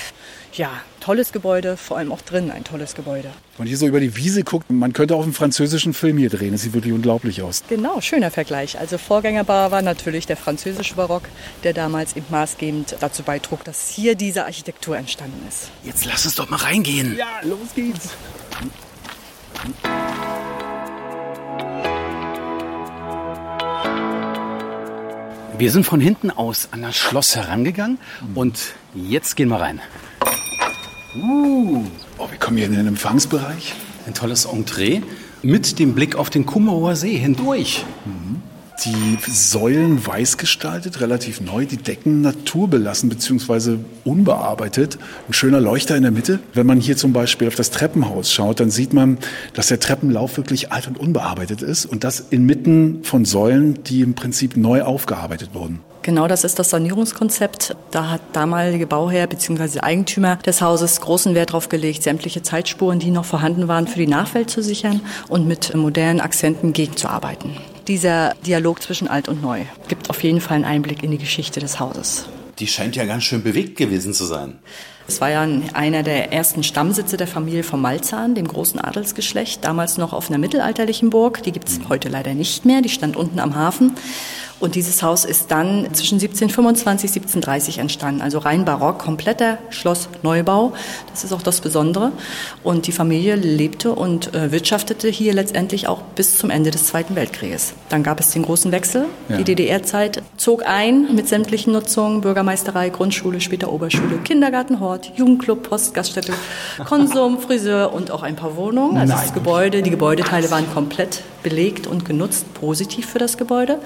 Ja, tolles Gebäude, vor allem auch drin ein tolles Gebäude. Wenn man hier so über die Wiese guckt, man könnte auch einen französischen Film hier drehen. Das sieht wirklich unglaublich aus. Genau, schöner Vergleich. Also Vorgängerbau war natürlich der französische Barock, der damals eben maßgebend dazu beitrug, dass hier diese Architektur entstanden ist. Jetzt lass uns doch mal reingehen. Ja, los geht's. Wir sind von hinten aus an das Schloss herangegangen und jetzt gehen wir rein. Oh, wir kommen hier in den Empfangsbereich. Ein tolles Entree mit dem Blick auf den Kummerower See hindurch. Die Säulen weiß gestaltet, relativ neu, die Decken naturbelassen bzw. unbearbeitet. Ein schöner Leuchter in der Mitte. Wenn man hier zum Beispiel auf das Treppenhaus schaut, dann sieht man, dass der Treppenlauf wirklich alt und unbearbeitet ist und das inmitten von Säulen, die im Prinzip neu aufgearbeitet wurden. Genau das ist das Sanierungskonzept. Da hat damalige Bauherr bzw. Eigentümer des Hauses großen Wert darauf gelegt, sämtliche Zeitspuren, die noch vorhanden waren, für die Nachwelt zu sichern und mit modernen Akzenten gegenzuarbeiten. Dieser Dialog zwischen alt und neu gibt auf jeden Fall einen Einblick in die Geschichte des Hauses. Die scheint ja ganz schön bewegt gewesen zu sein. Es war ja einer der ersten Stammsitze der Familie von Malzahn, dem großen Adelsgeschlecht, damals noch auf einer mittelalterlichen Burg. Die gibt es heute leider nicht mehr, die stand unten am Hafen. Und dieses Haus ist dann zwischen 1725 1730 entstanden, also rein barock, kompletter Schlossneubau. Das ist auch das Besondere. Und die Familie lebte und äh, wirtschaftete hier letztendlich auch bis zum Ende des Zweiten Weltkrieges. Dann gab es den großen Wechsel. Die DDR-Zeit zog ein mit sämtlichen Nutzungen, Bürgermeisterei, Grundschule, später Oberschule, Kindergarten, Hort, Jugendclub, Post, Gaststätte, Konsum, Friseur und auch ein paar Wohnungen. Also das Gebäude, die Gebäudeteile waren komplett belegt und genutzt, positiv für das Gebäude.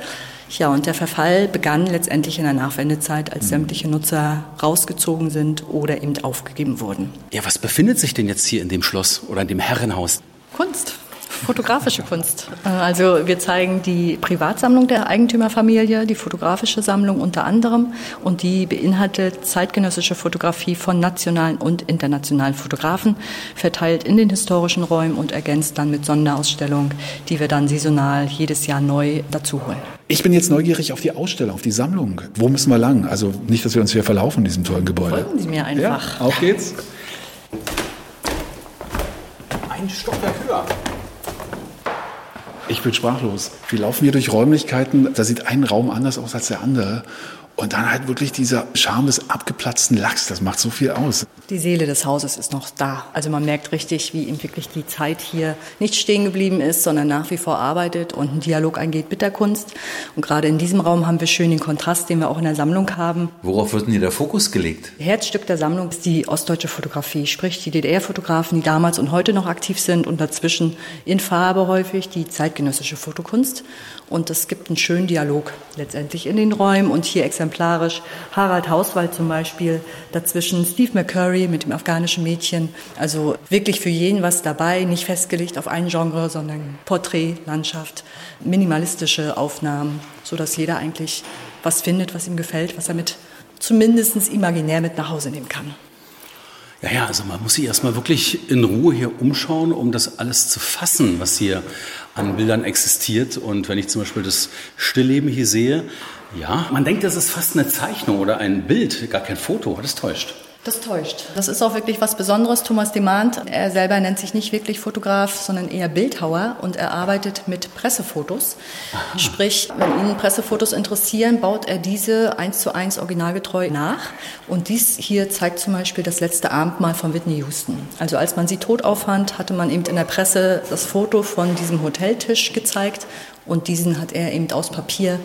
Ja, und der Verfall begann letztendlich in der Nachwendezeit, als sämtliche Nutzer rausgezogen sind oder eben aufgegeben wurden. Ja, was befindet sich denn jetzt hier in dem Schloss oder in dem Herrenhaus? Kunst. Fotografische Kunst. Äh, Also wir zeigen die Privatsammlung der Eigentümerfamilie, die fotografische Sammlung unter anderem und die beinhaltet zeitgenössische Fotografie von nationalen und internationalen Fotografen, verteilt in den historischen Räumen und ergänzt dann mit Sonderausstellungen, die wir dann saisonal jedes Jahr neu dazu holen. Ich bin jetzt neugierig auf die Ausstellung, auf die Sammlung. Wo müssen wir lang? Also nicht, dass wir uns hier verlaufen in diesem tollen Gebäude. Folgen Sie mir einfach. auf geht's. Ein Stockwerk höher. Ich bin sprachlos. Wir laufen hier durch Räumlichkeiten, da sieht ein Raum anders aus als der andere. Und dann halt wirklich dieser Charme des abgeplatzten Lachs, das macht so viel aus. Die Seele des Hauses ist noch da. Also man merkt richtig, wie ihm wirklich die Zeit hier nicht stehen geblieben ist, sondern nach wie vor arbeitet und einen Dialog eingeht mit der Kunst. Und gerade in diesem Raum haben wir schön den Kontrast, den wir auch in der Sammlung haben. Worauf wird denn hier der Fokus gelegt? Herzstück der Sammlung ist die ostdeutsche Fotografie, sprich die DDR-Fotografen, die damals und heute noch aktiv sind und dazwischen in Farbe häufig die zeitgenössische Fotokunst. Und es gibt einen schönen Dialog letztendlich in den Räumen und hier exemplarisch Harald Hauswald zum Beispiel, dazwischen Steve McCurry mit dem afghanischen Mädchen. Also wirklich für jeden was dabei, nicht festgelegt auf ein Genre, sondern Porträt, Landschaft, minimalistische Aufnahmen, so dass jeder eigentlich was findet, was ihm gefällt, was er mit zumindest imaginär mit nach Hause nehmen kann. Ja, ja, also man muss sich erstmal wirklich in Ruhe hier umschauen, um das alles zu fassen, was hier an Bildern existiert. Und wenn ich zum Beispiel das Stillleben hier sehe, ja, man denkt, das ist fast eine Zeichnung oder ein Bild, gar kein Foto, das täuscht. Das täuscht. Das ist auch wirklich was Besonderes. Thomas Demand, er selber nennt sich nicht wirklich Fotograf, sondern eher Bildhauer und er arbeitet mit Pressefotos. Aha. Sprich, wenn ihn Pressefotos interessieren, baut er diese eins zu eins originalgetreu nach. Und dies hier zeigt zum Beispiel das letzte Abendmahl von Whitney Houston. Also als man sie tot auffand, hatte man eben in der Presse das Foto von diesem Hoteltisch gezeigt und diesen hat er eben aus Papier,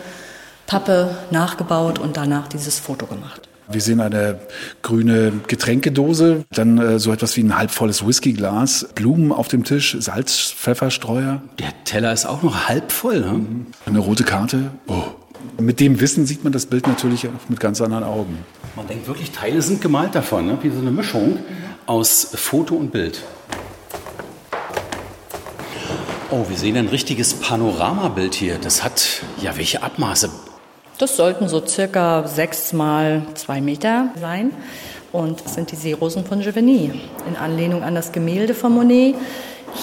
Pappe nachgebaut und danach dieses Foto gemacht. Wir sehen eine grüne Getränkedose, dann äh, so etwas wie ein halbvolles Whiskyglas, Blumen auf dem Tisch, Salz, Pfefferstreuer. Der Teller ist auch noch halb voll. Ne? Eine rote Karte. Oh. Mit dem Wissen sieht man das Bild natürlich auch mit ganz anderen Augen. Man denkt wirklich, Teile sind gemalt davon, ne? wie so eine Mischung aus Foto und Bild. Oh, wir sehen ein richtiges Panoramabild hier. Das hat ja welche Abmaße? Das sollten so circa sechs mal zwei Meter sein. Und das sind die Seerosen von Giovanni in Anlehnung an das Gemälde von Monet.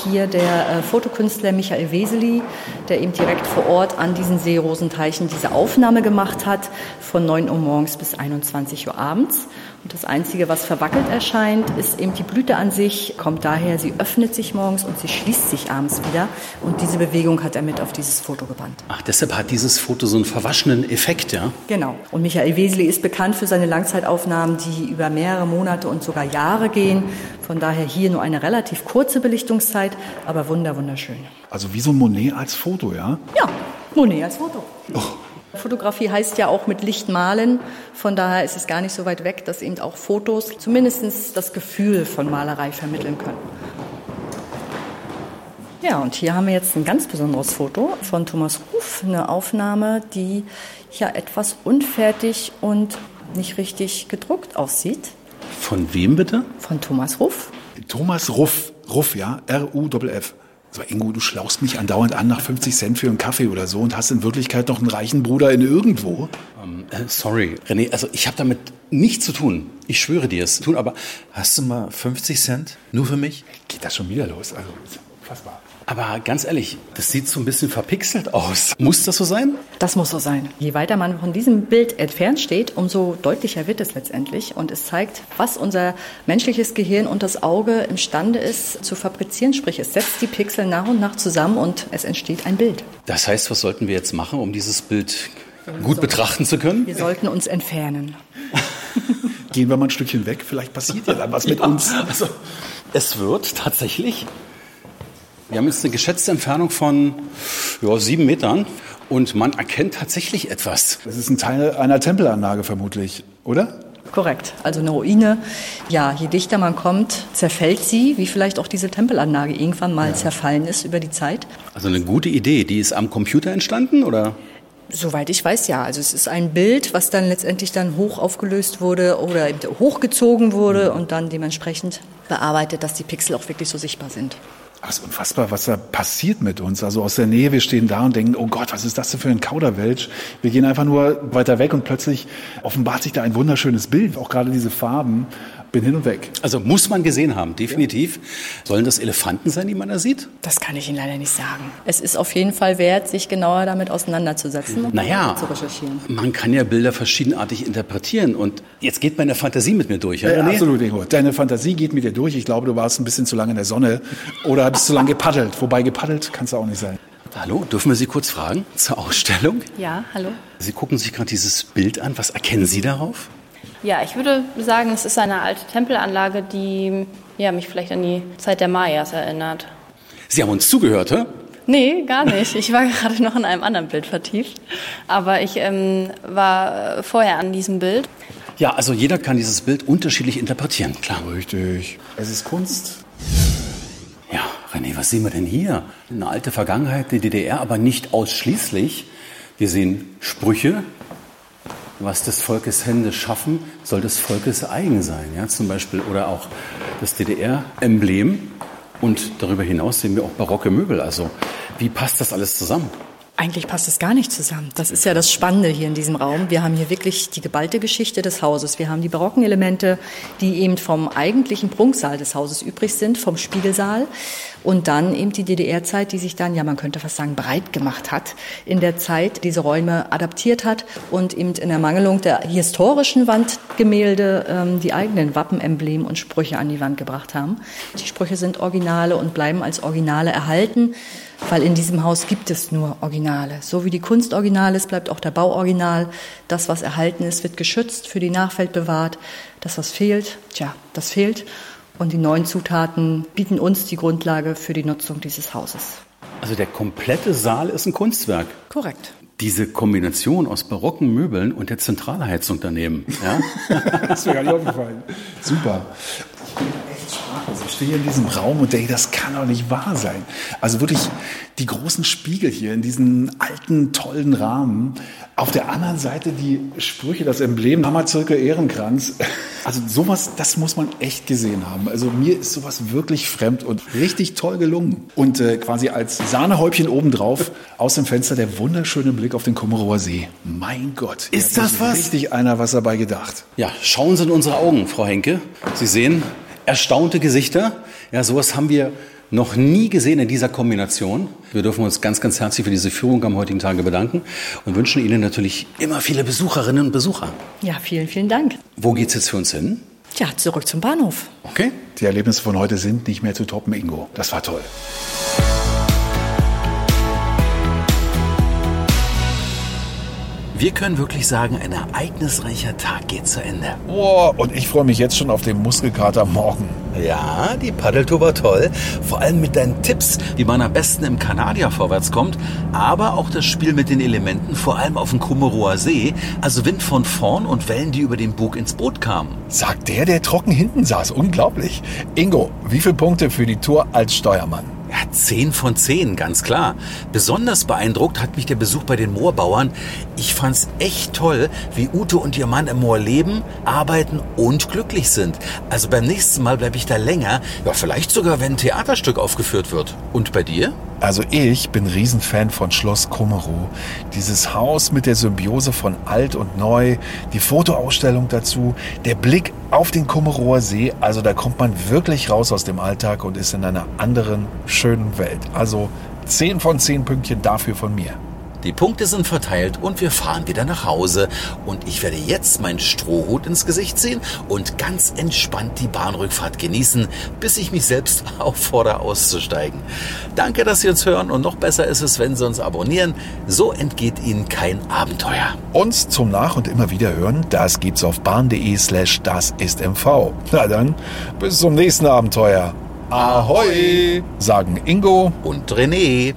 Hier der äh, Fotokünstler Michael Weseli, der eben direkt vor Ort an diesen Seerosenteichen diese Aufnahme gemacht hat, von 9 Uhr morgens bis 21 Uhr abends. Und das Einzige, was verwackelt erscheint, ist eben die Blüte an sich, kommt daher, sie öffnet sich morgens und sie schließt sich abends wieder. Und diese Bewegung hat er mit auf dieses Foto gebannt. Ach, deshalb hat dieses Foto so einen verwaschenen Effekt, ja? Genau. Und Michael Weseli ist bekannt für seine Langzeitaufnahmen, die über mehrere Monate und sogar Jahre gehen. Von daher hier nur eine relativ kurze Belichtungszeit, aber wunder, wunderschön. Also wie so Monet als Foto, ja? Ja, Monet als Foto. Oh. Fotografie heißt ja auch mit Licht malen. Von daher ist es gar nicht so weit weg, dass eben auch Fotos zumindest das Gefühl von Malerei vermitteln können. Ja, und hier haben wir jetzt ein ganz besonderes Foto von Thomas Ruf, eine Aufnahme, die ja etwas unfertig und nicht richtig gedruckt aussieht. Von wem bitte? Von Thomas Ruff. Thomas Ruff, Ruff, ja, R-U-F-F. So, Ingo, du schlauchst mich andauernd an nach 50 Cent für einen Kaffee oder so und hast in Wirklichkeit noch einen reichen Bruder in irgendwo. Um, ähm, äh, sorry, René, also ich habe damit nichts zu tun. Ich schwöre dir es tun, aber hast du mal 50 Cent? Nur für mich? Geht das schon wieder los? Also, fassbar. Aber ganz ehrlich, das sieht so ein bisschen verpixelt aus. Muss das so sein? Das muss so sein. Je weiter man von diesem Bild entfernt steht, umso deutlicher wird es letztendlich. Und es zeigt, was unser menschliches Gehirn und das Auge imstande ist zu fabrizieren. Sprich, es setzt die Pixel nach und nach zusammen und es entsteht ein Bild. Das heißt, was sollten wir jetzt machen, um dieses Bild gut betrachten zu können? Wir sollten uns entfernen. Gehen wir mal ein Stückchen weg, vielleicht passiert ja dann was mit ja, uns. Also, es wird tatsächlich wir haben jetzt eine geschätzte Entfernung von ja, sieben Metern und man erkennt tatsächlich etwas. Das ist ein Teil einer Tempelanlage vermutlich, oder? Korrekt. Also eine Ruine, ja, je dichter man kommt, zerfällt sie, wie vielleicht auch diese Tempelanlage irgendwann mal ja. zerfallen ist über die Zeit. Also eine gute Idee. Die ist am Computer entstanden, oder? Soweit ich weiß, ja. Also es ist ein Bild, was dann letztendlich dann hoch aufgelöst wurde oder hochgezogen wurde und dann dementsprechend bearbeitet, dass die Pixel auch wirklich so sichtbar sind. Ist unfassbar, was da passiert mit uns. Also aus der Nähe, wir stehen da und denken, oh Gott, was ist das denn für ein Kauderwelsch? Wir gehen einfach nur weiter weg und plötzlich offenbart sich da ein wunderschönes Bild. Auch gerade diese Farben bin hin und weg. Also muss man gesehen haben, definitiv. Ja. Sollen das Elefanten sein, die man da sieht? Das kann ich Ihnen leider nicht sagen. Es ist auf jeden Fall wert, sich genauer damit auseinanderzusetzen und naja, zu recherchieren. Man kann ja Bilder verschiedenartig interpretieren und jetzt geht meine Fantasie mit mir durch. Ja, ja absolut, Ingo. Deine Fantasie geht mit dir durch. Ich glaube, du warst ein bisschen zu lange in der Sonne oder bist zu lange gepaddelt. Wobei gepaddelt kannst du auch nicht sein. Hallo, dürfen wir Sie kurz fragen zur Ausstellung? Ja, hallo. Sie gucken sich gerade dieses Bild an. Was erkennen Sie darauf? Ja, ich würde sagen, es ist eine alte Tempelanlage, die ja, mich vielleicht an die Zeit der Mayas erinnert. Sie haben uns zugehört, hä? Nee, gar nicht. Ich war gerade noch in einem anderen Bild vertieft. Aber ich ähm, war vorher an diesem Bild. Ja, also jeder kann dieses Bild unterschiedlich interpretieren, klar. Richtig. Es ist Kunst. Ja, René, was sehen wir denn hier? Eine alte Vergangenheit der DDR, aber nicht ausschließlich. Wir sehen Sprüche, was des Volkes Hände schaffen, soll des Volkes eigen sein. Ja, zum Beispiel oder auch das DDR-Emblem. Und darüber hinaus sehen wir auch barocke Möbel. Also wie passt das alles zusammen? Eigentlich passt es gar nicht zusammen. Das ist ja das Spannende hier in diesem Raum. Wir haben hier wirklich die geballte Geschichte des Hauses. Wir haben die barocken Elemente, die eben vom eigentlichen Prunksaal des Hauses übrig sind, vom Spiegelsaal. Und dann eben die DDR-Zeit, die sich dann, ja, man könnte fast sagen, breit gemacht hat, in der Zeit diese Räume adaptiert hat und eben in der Mangelung der historischen Wandgemälde ähm, die eigenen Wappen, Embleme und Sprüche an die Wand gebracht haben. Die Sprüche sind Originale und bleiben als Originale erhalten weil in diesem Haus gibt es nur Originale. So wie die Kunst original ist, bleibt auch der Bau original. Das, was erhalten ist, wird geschützt, für die Nachwelt bewahrt. Das, was fehlt, tja, das fehlt. Und die neuen Zutaten bieten uns die Grundlage für die Nutzung dieses Hauses. Also der komplette Saal ist ein Kunstwerk. Korrekt. Diese Kombination aus barocken Möbeln und der Zentralheizung daneben. Ja? das ist mir gar nicht aufgefallen. Super. Ich stehe hier in diesem Raum und denke, das kann doch nicht wahr sein. Also wirklich die großen Spiegel hier in diesen alten, tollen Rahmen. Auf der anderen Seite die Sprüche, das Emblem Hammerzirkel Ehrenkranz. Also sowas, das muss man echt gesehen haben. Also mir ist sowas wirklich fremd und richtig toll gelungen. Und äh, quasi als Sahnehäubchen obendrauf aus dem Fenster der wunderschöne Blick auf den Kummerower See. Mein Gott. Ist das was? Richtig einer was dabei gedacht. Ja, schauen Sie in unsere Augen, Frau Henke. Sie sehen, erstaunte Gesichter. Ja, sowas haben wir noch nie gesehen in dieser Kombination. Wir dürfen uns ganz, ganz herzlich für diese Führung am heutigen Tage bedanken und wünschen Ihnen natürlich immer viele Besucherinnen und Besucher. Ja, vielen, vielen Dank. Wo geht's jetzt für uns hin? Ja, zurück zum Bahnhof. Okay. Die Erlebnisse von heute sind nicht mehr zu toppen, Ingo. Das war toll. Wir können wirklich sagen, ein ereignisreicher Tag geht zu Ende. Boah, und ich freue mich jetzt schon auf den Muskelkater morgen. Ja, die Paddeltour war toll. Vor allem mit deinen Tipps, wie man am besten im Kanadier vorwärts kommt. Aber auch das Spiel mit den Elementen, vor allem auf dem Kummerower See. Also Wind von vorn und Wellen, die über den Bug ins Boot kamen. Sagt der, der trocken hinten saß. Unglaublich. Ingo, wie viele Punkte für die Tour als Steuermann? Ja, 10 von 10, ganz klar. Besonders beeindruckt hat mich der Besuch bei den Moorbauern. Ich fand's echt toll, wie Ute und ihr Mann im Moor leben, arbeiten und glücklich sind. Also beim nächsten Mal bleibe ich da länger. Ja, vielleicht sogar, wenn ein Theaterstück aufgeführt wird. Und bei dir? Also ich bin Riesenfan von Schloss Kummerow. Dieses Haus mit der Symbiose von alt und neu, die Fotoausstellung dazu, der Blick auf den Kummerower See. Also da kommt man wirklich raus aus dem Alltag und ist in einer anderen, schönen Welt. Also 10 von 10 Pünktchen dafür von mir. Die Punkte sind verteilt und wir fahren wieder nach Hause. Und ich werde jetzt meinen Strohhut ins Gesicht ziehen und ganz entspannt die Bahnrückfahrt genießen, bis ich mich selbst auffordere auszusteigen. Danke, dass Sie uns hören und noch besser ist es, wenn Sie uns abonnieren. So entgeht Ihnen kein Abenteuer. Uns zum Nach- und immer wieder hören, das gibt's auf bahn.de slash das ist MV. Na dann, bis zum nächsten Abenteuer. Ahoi, sagen Ingo und René.